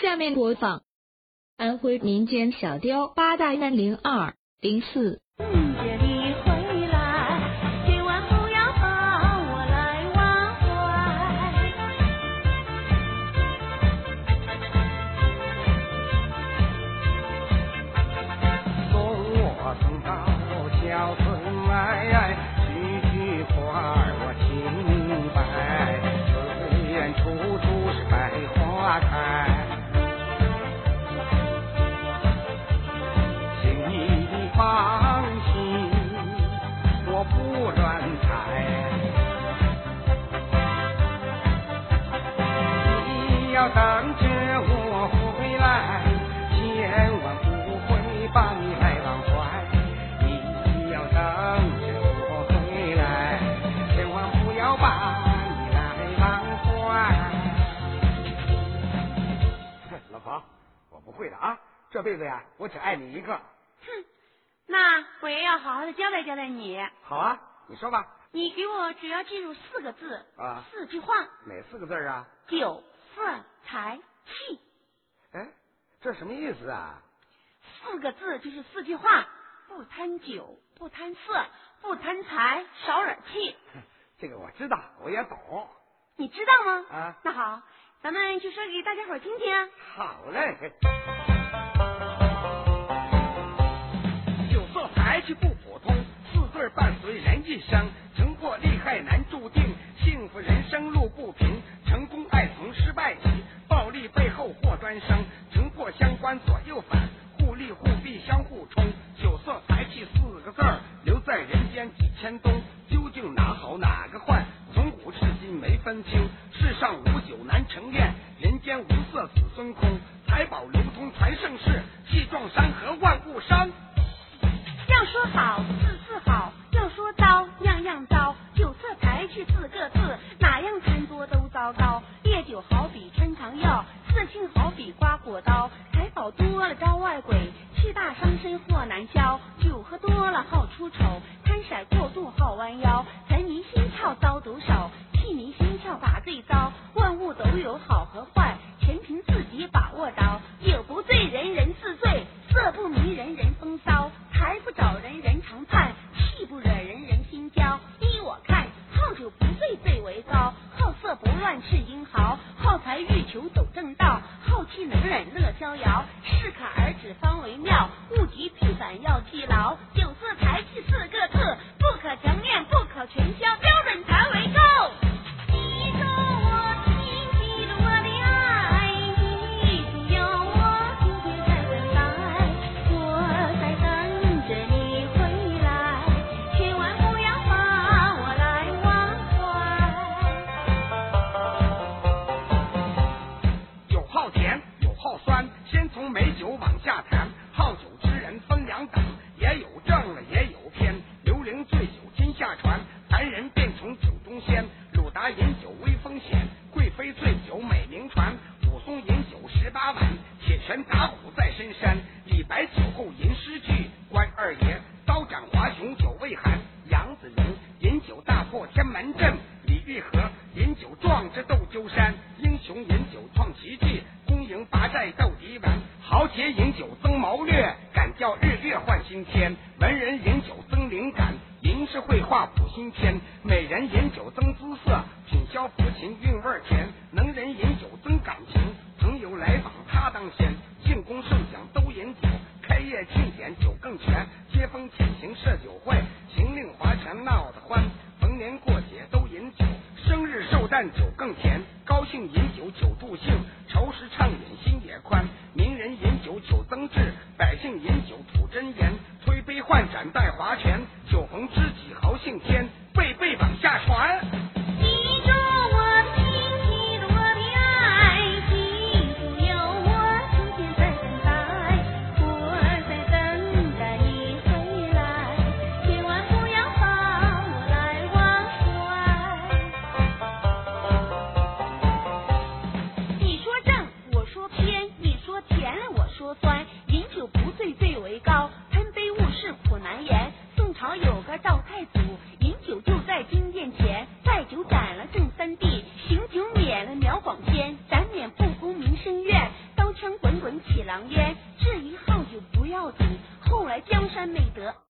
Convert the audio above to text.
下面播放安徽民间小调八大三零二零四。这辈子呀，我只爱你一个。哼，那我也要好好的交代交代你。好啊，你说吧。你给我只要记住四个字啊，四句话。哪四个字啊？酒色财气。哎，这什么意思啊？四个字就是四句话：不贪酒，不贪色，不贪财，少惹气。这个我知道，我也懂。你知道吗？啊，那好，咱们就说给大家伙听听。好嘞。酒色财气不普通，四字伴随人一生，成破利害难注定，幸福人生路不平，成功爱从失败起，暴力背后祸端生，成破相关左右反，今没分清，世上无酒难成宴，人间无色子孙空，财宝流通传盛世，气壮山河万物生。要说好，字字好；要说糟，样样糟。酒色财气四个字，哪样贪多都糟糕。烈酒好比穿肠药，色性好比刮骨刀。财宝多了招外鬼，气大伤身祸难消。酒喝多了好出丑，贪色过度好弯腰。财迷心窍遭英豪，好财欲求走正道，好气能忍乐逍遥。适可而止方为妙，物极必反要记牢。醉酒天下传，凡人便从酒中仙。鲁达饮酒威风显，贵妃醉酒美名传。武松饮酒十八碗，铁拳打虎在深山。李白酒后吟诗句，关二爷刀斩华雄酒未寒。杨子荣饮酒大破天门阵，李玉和饮酒壮志斗鸠山。英雄饮酒创奇迹，攻营拔寨斗敌顽。豪杰饮酒增谋略，月换新天。文人饮酒增灵感，吟诗绘画谱新篇。美人饮酒增姿色，品消抚琴韵味甜。能人饮酒增感情，朋友来访他当先。庆功盛享都饮酒，开业庆典酒更全。接风潜行设酒会，行令划拳闹得欢。逢年过节都饮酒，生日寿诞酒更甜。高兴饮酒酒助兴，百姓饮酒吐真言推杯换盏待划拳酒逢知己豪兴天辈辈往下传记住我的情记住我的爱记住有我天天在等待我在等待你回来千万不要把我来忘怀。你说正我说偏你说甜我说酸